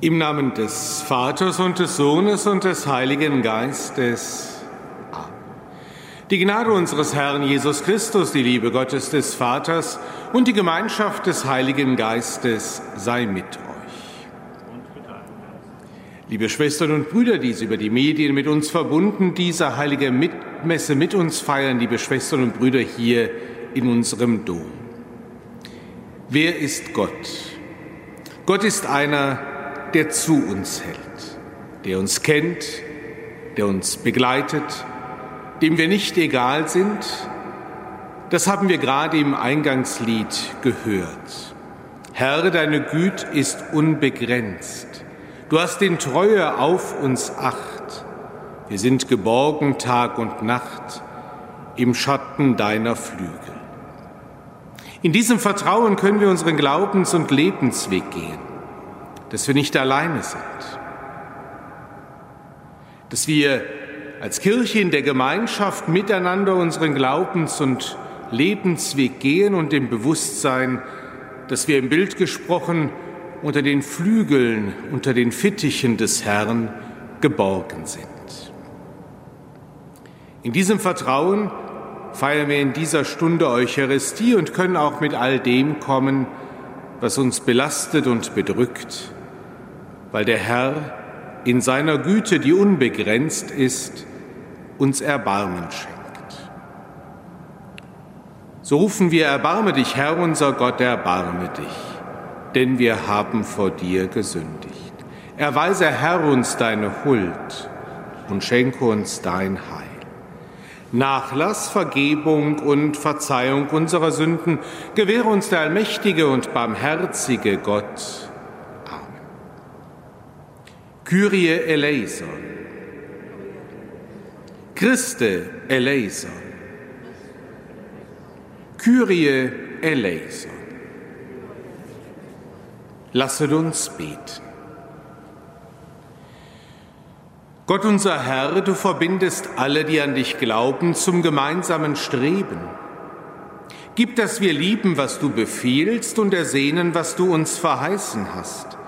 Im Namen des Vaters und des Sohnes und des Heiligen Geistes. Die Gnade unseres Herrn Jesus Christus, die Liebe Gottes des Vaters und die Gemeinschaft des Heiligen Geistes sei mit euch. Liebe Schwestern und Brüder, die Sie über die Medien mit uns verbunden, diese heilige Messe mit uns feiern, liebe Schwestern und Brüder hier in unserem Dom. Wer ist Gott? Gott ist einer, der zu uns hält, der uns kennt, der uns begleitet, dem wir nicht egal sind. Das haben wir gerade im Eingangslied gehört. Herr, deine Güte ist unbegrenzt. Du hast in Treue auf uns acht. Wir sind geborgen Tag und Nacht im Schatten deiner Flügel. In diesem Vertrauen können wir unseren Glaubens- und Lebensweg gehen, dass wir nicht alleine sind, dass wir als Kirche in der Gemeinschaft miteinander unseren Glaubens- und Lebensweg gehen und im Bewusstsein, dass wir im Bild gesprochen unter den Flügeln, unter den Fittichen des Herrn geborgen sind. In diesem Vertrauen feiern wir in dieser Stunde Eucharistie und können auch mit all dem kommen, was uns belastet und bedrückt, weil der Herr in seiner Güte, die unbegrenzt ist, uns Erbarmen schenkt. So rufen wir, erbarme dich, Herr unser Gott, erbarme dich denn wir haben vor dir gesündigt. Erweise, Herr, uns deine Huld und schenke uns dein Heil. Nachlass, Vergebung und Verzeihung unserer Sünden gewähre uns der allmächtige und barmherzige Gott. Amen. Kyrie eleison. Christe eleison. Kyrie eleison. Lasset uns beten. Gott unser Herr, du verbindest alle, die an dich glauben, zum gemeinsamen Streben. Gib, dass wir lieben, was du befiehlst und ersehnen, was du uns verheißen hast,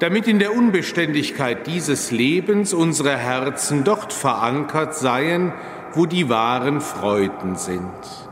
damit in der Unbeständigkeit dieses Lebens unsere Herzen dort verankert seien, wo die wahren Freuden sind.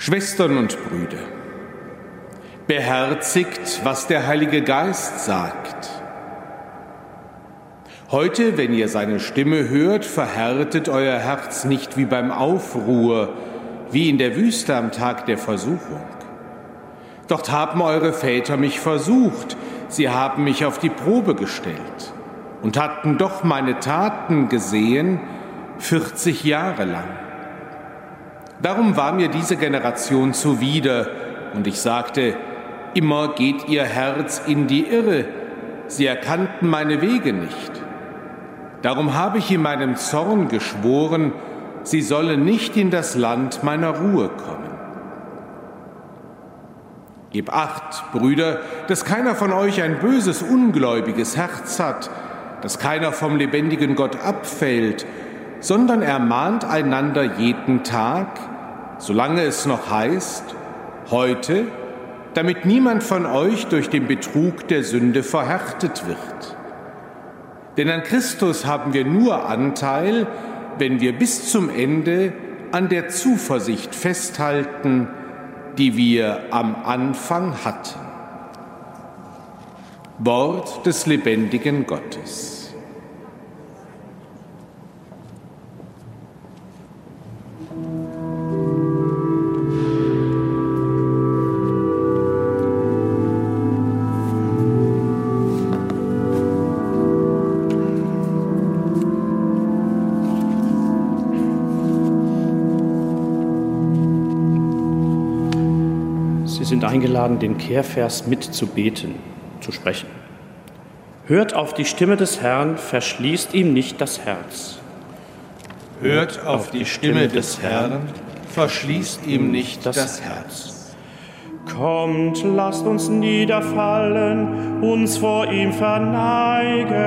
Schwestern und Brüder, beherzigt, was der Heilige Geist sagt. Heute, wenn ihr seine Stimme hört, verhärtet euer Herz nicht wie beim Aufruhr, wie in der Wüste am Tag der Versuchung. Dort haben eure Väter mich versucht, sie haben mich auf die Probe gestellt und hatten doch meine Taten gesehen, 40 Jahre lang. Darum war mir diese Generation zuwider, und ich sagte, Immer geht ihr Herz in die Irre, sie erkannten meine Wege nicht. Darum habe ich in meinem Zorn geschworen, sie sollen nicht in das Land meiner Ruhe kommen. Gib acht, Brüder, dass keiner von euch ein böses, ungläubiges Herz hat, dass keiner vom lebendigen Gott abfällt, sondern ermahnt einander jeden Tag, solange es noch heißt, heute, damit niemand von euch durch den Betrug der Sünde verhärtet wird. Denn an Christus haben wir nur Anteil, wenn wir bis zum Ende an der Zuversicht festhalten, die wir am Anfang hatten. Wort des lebendigen Gottes. Sind eingeladen, den Kehrvers mitzubeten, zu sprechen. Hört auf die Stimme des Herrn, verschließt ihm nicht das Herz. Hört auf die Stimme des Herrn, verschließt ihm nicht das Herz. Kommt, lasst uns niederfallen, uns vor ihm verneigen.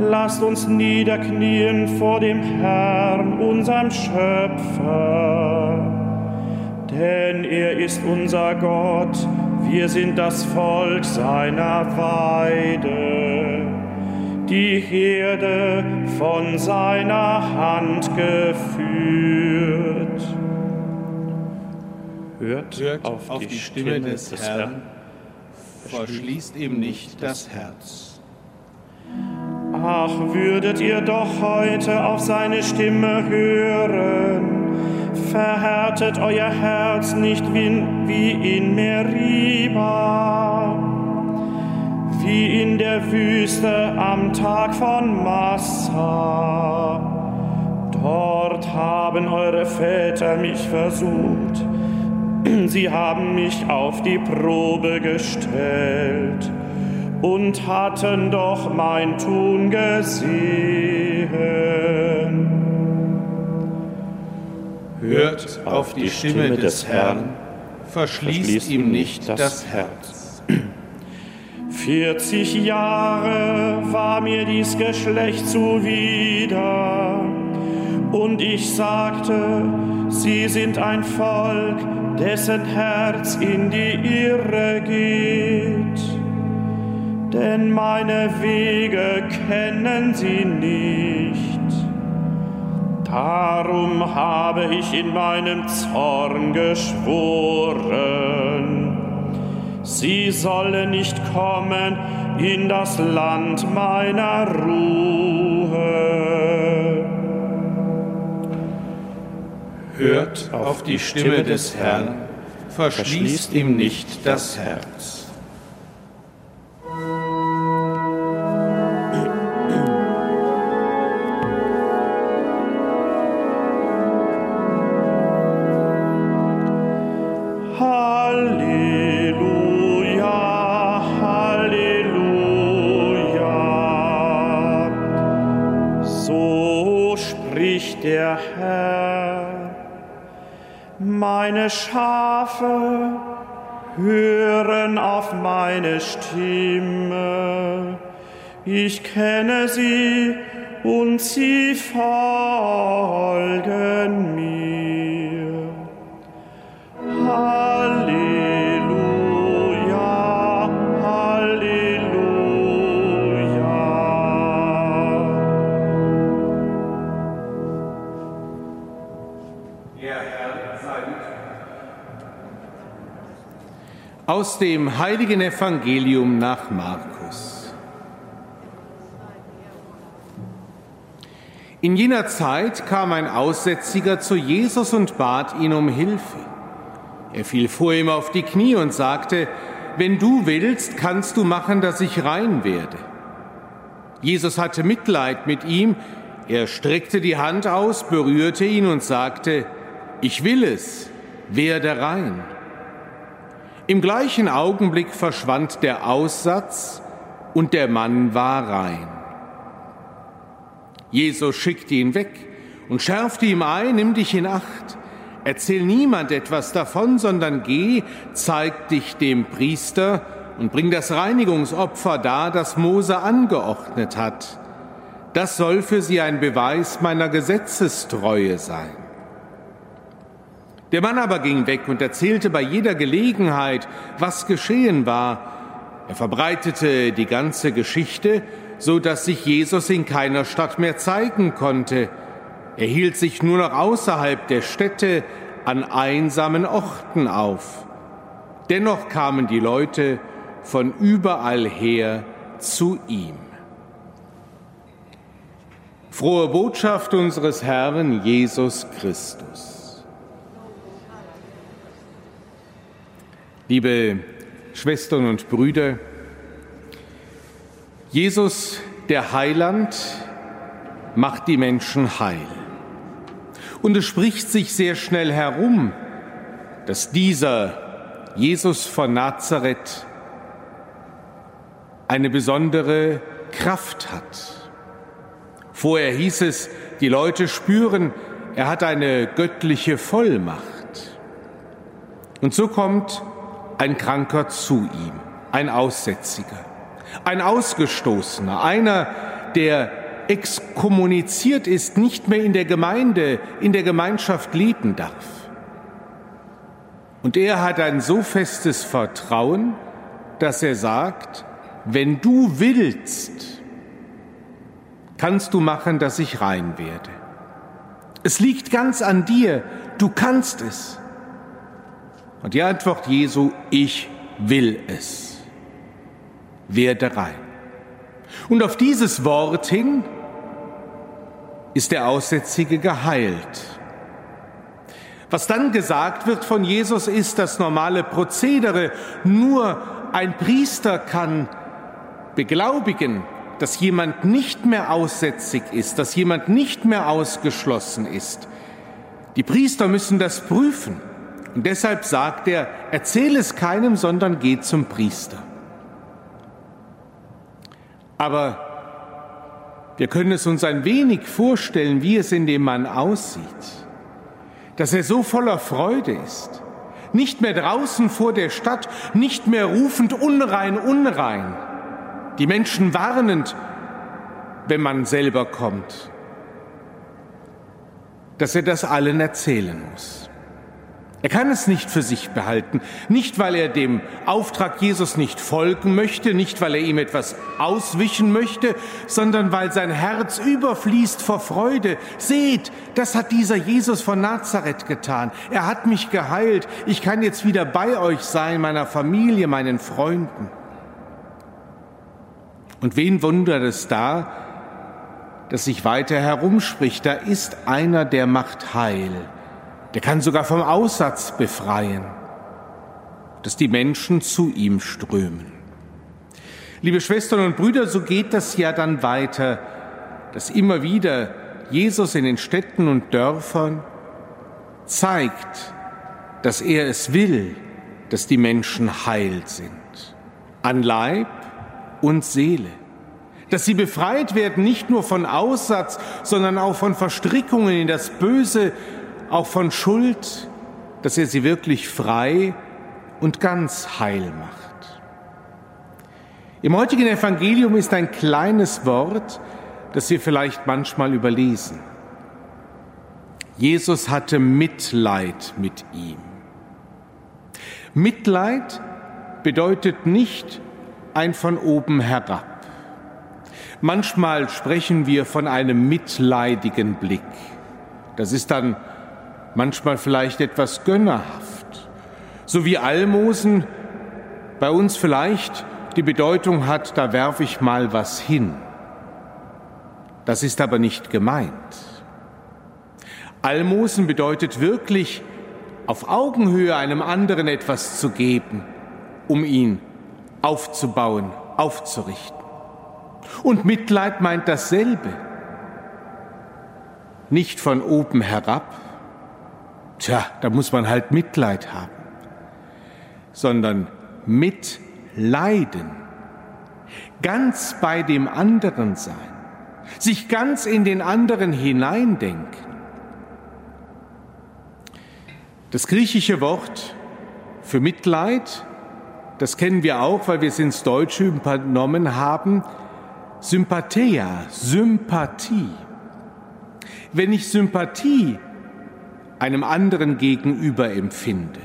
Lasst uns niederknien vor dem Herrn, unserem Schöpfer. Denn er ist unser Gott, wir sind das Volk seiner Weide, die Herde von seiner Hand geführt. Hört, Hört auf, auf, die, die Stimme, Stimme des, des Herrn, verschließt ihm nicht das Herz. Ach, würdet ihr doch heute auf seine Stimme hören verhärtet euer Herz nicht wie in Meriba, wie in der Wüste am Tag von Massa. Dort haben eure Väter mich versucht, sie haben mich auf die Probe gestellt und hatten doch mein Tun gesehen. Hört auf die Stimme des Herrn, verschließt ihm nicht das Herz. 40 Jahre war mir dies Geschlecht zuwider, und ich sagte, sie sind ein Volk, dessen Herz in die Irre geht. Denn meine Wege kennen sie nicht Darum habe ich in meinem Zorn geschworen, sie solle nicht kommen in das Land meiner Ruhe. Hört auf die Stimme des Herrn, verschließt ihm nicht das Herz. Schafe hören auf meine Stimme. Ich kenne sie und sie folgen Aus dem heiligen Evangelium nach Markus. In jener Zeit kam ein Aussätziger zu Jesus und bat ihn um Hilfe. Er fiel vor ihm auf die Knie und sagte, wenn du willst, kannst du machen, dass ich rein werde. Jesus hatte Mitleid mit ihm, er streckte die Hand aus, berührte ihn und sagte, ich will es, werde rein. Im gleichen Augenblick verschwand der Aussatz und der Mann war rein. Jesus schickte ihn weg und schärfte ihm ein, nimm dich in Acht. Erzähl niemand etwas davon, sondern geh, zeig dich dem Priester und bring das Reinigungsopfer dar, das Mose angeordnet hat. Das soll für sie ein Beweis meiner Gesetzestreue sein. Der Mann aber ging weg und erzählte bei jeder Gelegenheit, was geschehen war. Er verbreitete die ganze Geschichte, so dass sich Jesus in keiner Stadt mehr zeigen konnte. Er hielt sich nur noch außerhalb der Städte an einsamen Orten auf. Dennoch kamen die Leute von überall her zu ihm. Frohe Botschaft unseres Herrn Jesus Christus. Liebe Schwestern und Brüder, Jesus, der Heiland, macht die Menschen heil. Und es spricht sich sehr schnell herum, dass dieser Jesus von Nazareth eine besondere Kraft hat Vorher hieß es, die Leute spüren, er hat eine göttliche Vollmacht. Und so kommt ein Kranker zu ihm, ein Aussätziger, ein Ausgestoßener, einer, der exkommuniziert ist, nicht mehr in der Gemeinde, in der Gemeinschaft leben darf. Und er hat ein so festes Vertrauen, dass er sagt, wenn du willst, kannst du machen, dass ich rein werde. Es liegt ganz an dir, du kannst es. Und die Antwort Jesu, ich will es. Werde rein. Und auf dieses Wort hin ist der Aussätzige geheilt. Was dann gesagt wird von Jesus ist das normale Prozedere. Nur ein Priester kann beglaubigen, dass jemand nicht mehr aussätzig ist, dass jemand nicht mehr ausgeschlossen ist. Die Priester müssen das prüfen. Und deshalb sagt er, erzähl es keinem, sondern geh zum Priester. Aber wir können es uns ein wenig vorstellen, wie es in dem Mann aussieht. Dass er so voller Freude ist. Nicht mehr draußen vor der Stadt, nicht mehr rufend unrein, unrein die Menschen warnend, wenn man selber kommt, dass er das allen erzählen muss. Er kann es nicht für sich behalten, nicht weil er dem Auftrag Jesus nicht folgen möchte, nicht weil er ihm etwas auswischen möchte, sondern weil sein Herz überfließt vor Freude. Seht, das hat dieser Jesus von Nazareth getan. Er hat mich geheilt. Ich kann jetzt wieder bei euch sein, meiner Familie, meinen Freunden. Und wen wundert es da, dass sich weiter herumspricht, da ist einer, der macht heil, der kann sogar vom Aussatz befreien, dass die Menschen zu ihm strömen. Liebe Schwestern und Brüder, so geht das ja dann weiter, dass immer wieder Jesus in den Städten und Dörfern zeigt, dass er es will, dass die Menschen heil sind. An Leib und Seele. Dass sie befreit werden, nicht nur von Aussatz, sondern auch von Verstrickungen in das Böse, auch von Schuld, dass er sie wirklich frei und ganz heil macht. Im heutigen Evangelium ist ein kleines Wort, das wir vielleicht manchmal überlesen. Jesus hatte Mitleid mit ihm. Mitleid bedeutet nicht ein von oben herab. Manchmal sprechen wir von einem mitleidigen Blick. Das ist dann manchmal vielleicht etwas gönnerhaft. So wie Almosen bei uns vielleicht die Bedeutung hat, da werfe ich mal was hin. Das ist aber nicht gemeint. Almosen bedeutet wirklich, auf Augenhöhe einem anderen etwas zu geben, um ihn aufzubauen, aufzurichten. Und Mitleid meint dasselbe. Nicht von oben herab, Tja, da muss man halt Mitleid haben. Sondern mitleiden. Ganz bei dem anderen sein. Sich ganz in den anderen hineindenken. Das griechische Wort für Mitleid, das kennen wir auch, weil wir es ins Deutsche übernommen haben, Sympathia, Sympathie. Wenn ich Sympathie einem anderen gegenüber empfinde,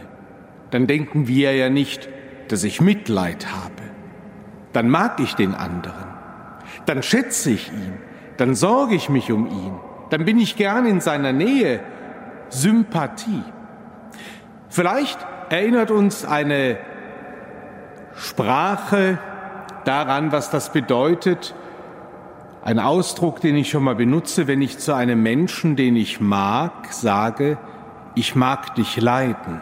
dann denken wir ja nicht, dass ich Mitleid habe. Dann mag ich den anderen. Dann schätze ich ihn. Dann sorge ich mich um ihn. Dann bin ich gern in seiner Nähe. Sympathie. Vielleicht erinnert uns eine Sprache daran, was das bedeutet. Ein Ausdruck, den ich schon mal benutze, wenn ich zu einem Menschen, den ich mag, sage, ich mag dich leiden.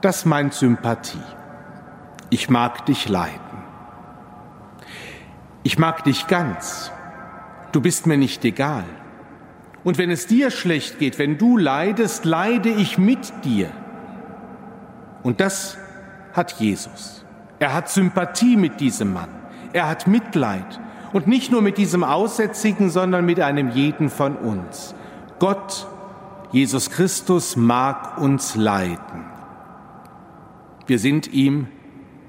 Das meint Sympathie. Ich mag dich leiden. Ich mag dich ganz. Du bist mir nicht egal. Und wenn es dir schlecht geht, wenn du leidest, leide ich mit dir. Und das hat Jesus. Er hat Sympathie mit diesem Mann. Er hat Mitleid. Und nicht nur mit diesem Aussätzigen, sondern mit einem jeden von uns. Gott, Jesus Christus, mag uns leiden. Wir sind ihm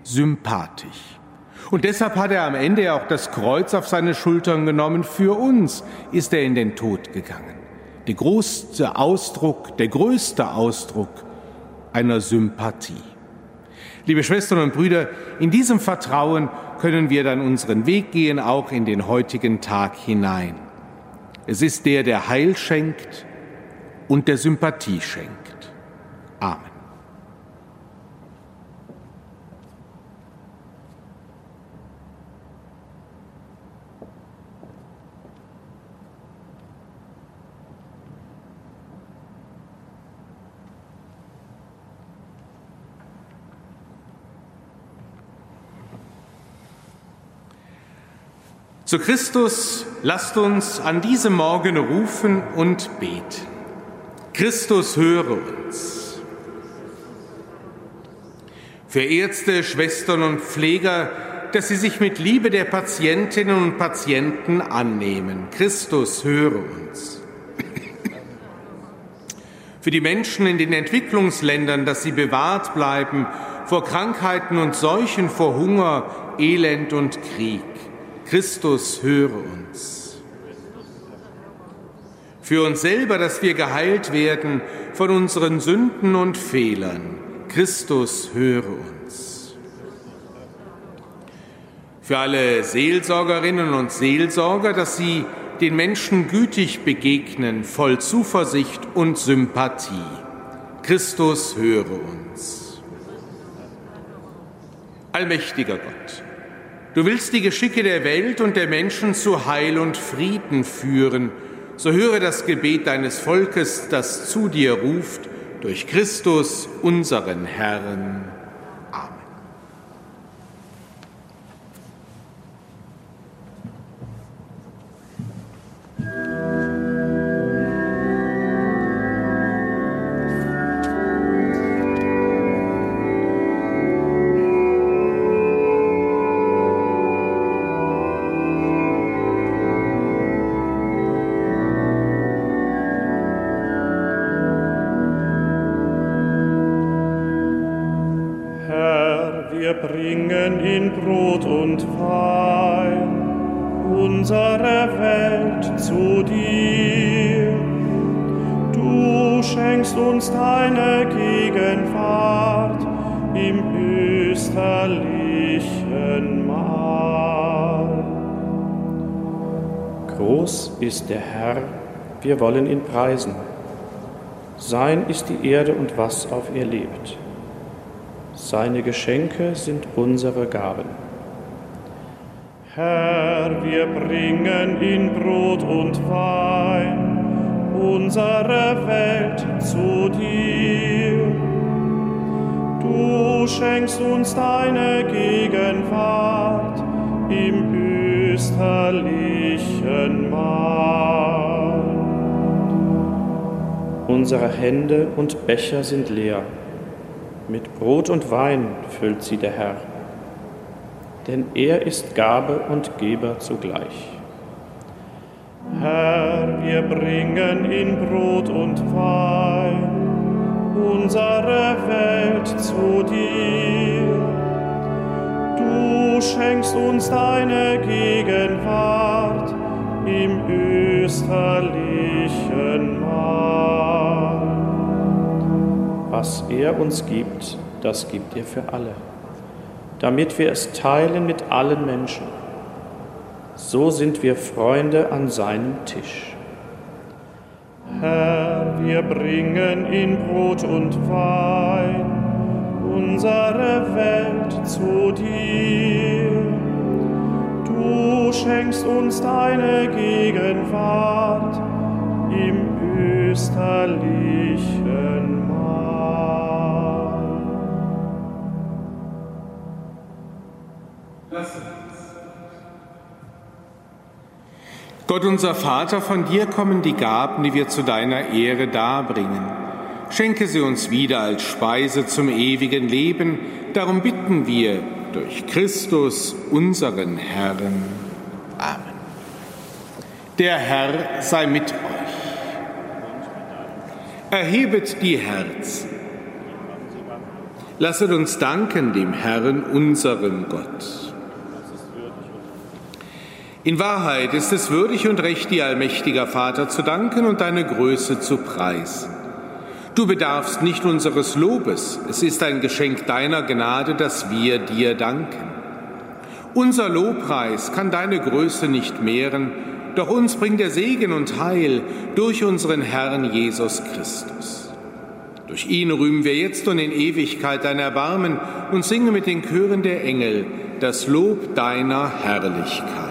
sympathisch. Und deshalb hat er am Ende auch das Kreuz auf seine Schultern genommen. Für uns ist er in den Tod gegangen. Der größte Ausdruck, der größte Ausdruck einer Sympathie. Liebe Schwestern und Brüder, in diesem Vertrauen können wir dann unseren Weg gehen, auch in den heutigen Tag hinein. Es ist der, der Heil schenkt und der Sympathie schenkt. Amen. Zu Christus lasst uns an diesem Morgen rufen und beten. Christus höre uns. Für Ärzte, Schwestern und Pfleger, dass sie sich mit Liebe der Patientinnen und Patienten annehmen. Christus höre uns. Für die Menschen in den Entwicklungsländern, dass sie bewahrt bleiben vor Krankheiten und Seuchen, vor Hunger, Elend und Krieg. Christus, höre uns. Für uns selber, dass wir geheilt werden von unseren Sünden und Fehlern. Christus, höre uns. Für alle Seelsorgerinnen und Seelsorger, dass sie den Menschen gütig begegnen, voll Zuversicht und Sympathie. Christus, höre uns. Allmächtiger Gott, Du willst die Geschicke der Welt und der Menschen zu Heil und Frieden führen. So höre das Gebet deines Volkes, das zu dir ruft, durch Christus, unseren Herrn. Wir wollen ihn preisen. Sein ist die Erde und was auf ihr lebt. Seine Geschenke sind unsere Gaben. Herr, wir bringen in Brot und Wein unsere Welt zu dir. Du schenkst uns deine Gegenwart im österlichen Mahl. Unsere Hände und Becher sind leer. Mit Brot und Wein füllt sie der Herr. Denn er ist Gabe und Geber zugleich. Herr, wir bringen in Brot und Wein zu dir. Du schenkst uns deine Gegenwart im österlichen Mahl. Was er uns gibt, das gibt er für alle, damit wir es teilen mit allen Menschen. So sind wir Freunde an seinem Tisch. Herr, wir bringen in Brot und Wein unsere Welt zu dir. Du schenkst uns deine Gegenwart im österlichen Mahl. Gott unser Vater, von dir kommen die Gaben, die wir zu deiner Ehre darbringen. Schenke sie uns wieder als Speise zum ewigen Leben. Darum bitten wir durch Christus, unseren Herrn. Amen. Der Herr sei mit euch. Erhebet die Herzen. Lasset uns danken dem Herrn, unserem Gott. In Wahrheit ist es würdig und recht, dir, allmächtiger Vater, zu danken und deine Größe zu preisen. Du bedarfst nicht unseres Lobes, es ist ein Geschenk deiner Gnade, dass wir dir danken. Unser Lobpreis kann deine Größe nicht mehren, doch uns bringt der Segen und Heil durch unseren Herrn Jesus Christus. Durch ihn rühmen wir jetzt und in Ewigkeit dein Erbarmen und singen mit den Chören der Engel das Lob deiner Herrlichkeit.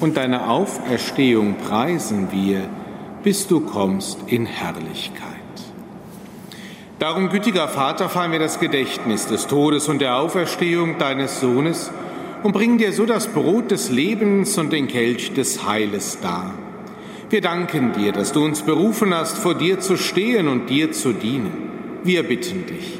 und deine Auferstehung preisen wir, bis du kommst in Herrlichkeit. Darum, gütiger Vater, feiern wir das Gedächtnis des Todes und der Auferstehung deines Sohnes und bringen dir so das Brot des Lebens und den Kelch des Heiles dar. Wir danken dir, dass du uns berufen hast, vor dir zu stehen und dir zu dienen. Wir bitten dich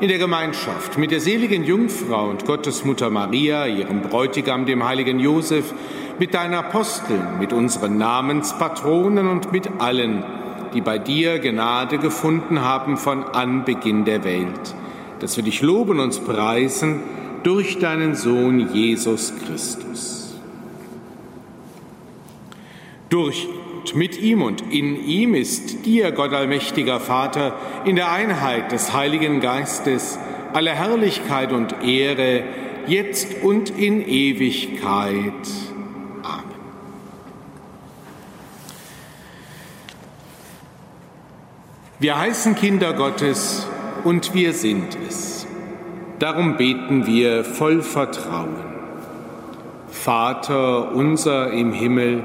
in der Gemeinschaft mit der seligen Jungfrau und Gottesmutter Maria, ihrem Bräutigam, dem heiligen Josef, mit deinen Aposteln, mit unseren Namenspatronen und mit allen, die bei dir Gnade gefunden haben von Anbeginn der Welt, dass wir dich loben und preisen durch deinen Sohn Jesus Christus. Durch und mit ihm und in ihm ist dir, Gott allmächtiger Vater, in der Einheit des Heiligen Geistes alle Herrlichkeit und Ehre, jetzt und in Ewigkeit. Amen. Wir heißen Kinder Gottes und wir sind es. Darum beten wir voll Vertrauen. Vater unser im Himmel,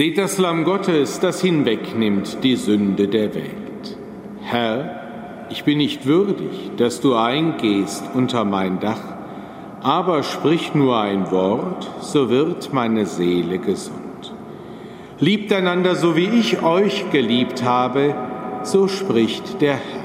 Seht das Lamm Gottes, das hinwegnimmt die Sünde der Welt. Herr, ich bin nicht würdig, dass du eingehst unter mein Dach, aber sprich nur ein Wort, so wird meine Seele gesund. Liebt einander so wie ich euch geliebt habe, so spricht der Herr.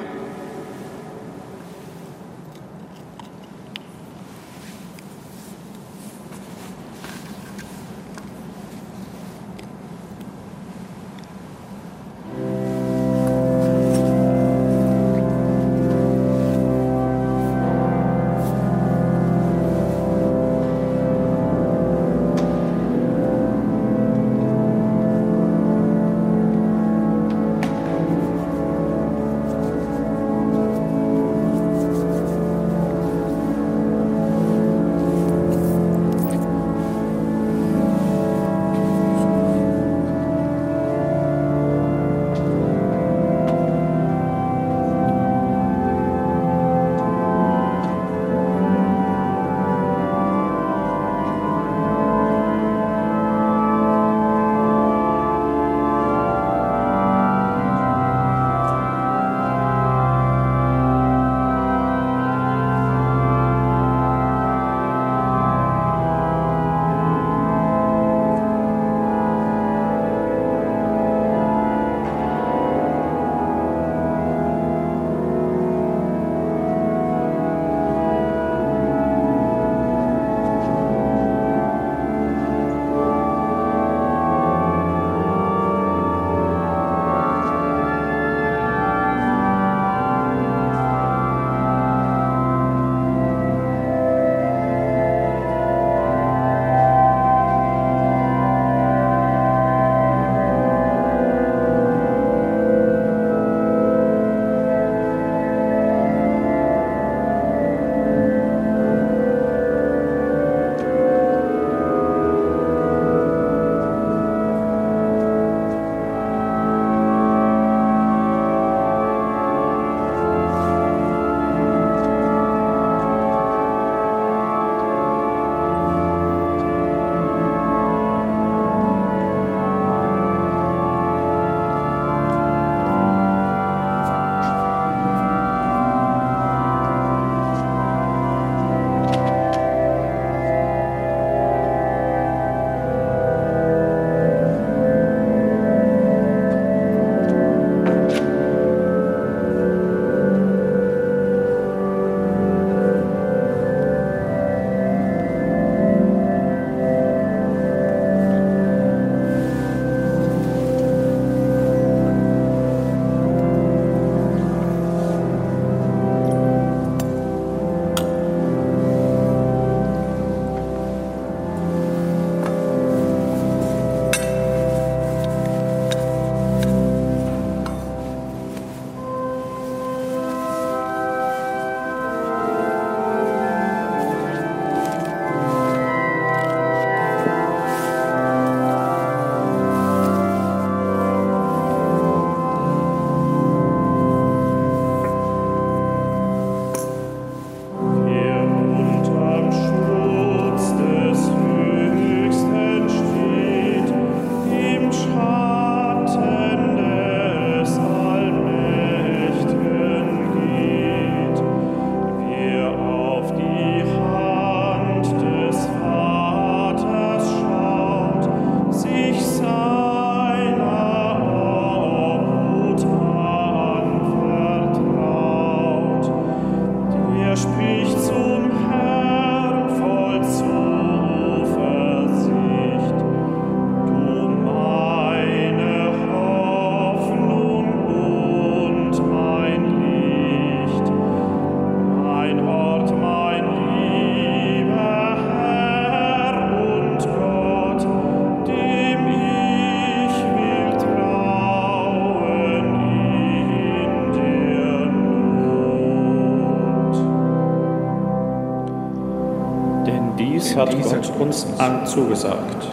Uns an zugesagt.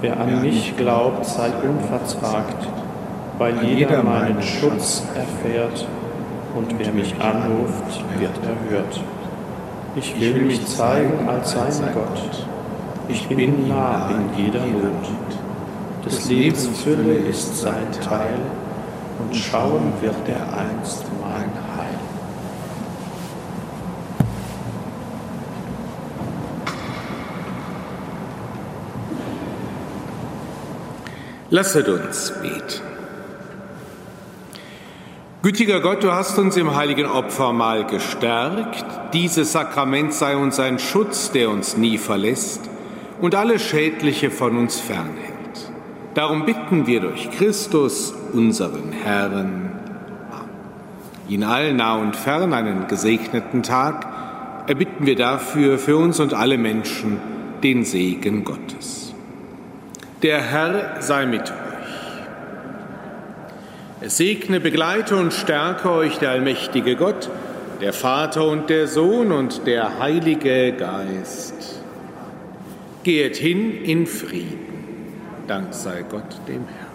Wer an mich glaubt, sei unverzagt, weil jeder meinen Schutz erfährt und wer mich anruft, wird erhört. Ich will mich zeigen als sein Gott. Ich bin nah in jeder Not. Des Lebens Fülle ist sein Teil und schauen wird er einst mein Heil. Lasset uns beten. Gütiger Gott, du hast uns im heiligen Opfermahl gestärkt. Dieses Sakrament sei uns ein Schutz, der uns nie verlässt und alles Schädliche von uns fernhält. Darum bitten wir durch Christus, unseren Herrn. Ihnen allen nah und fern einen gesegneten Tag erbitten wir dafür für uns und alle Menschen den Segen Gottes. Der Herr sei mit euch. Es segne, begleite und stärke euch der allmächtige Gott, der Vater und der Sohn und der Heilige Geist. Geht hin in Frieden. Dank sei Gott dem Herrn.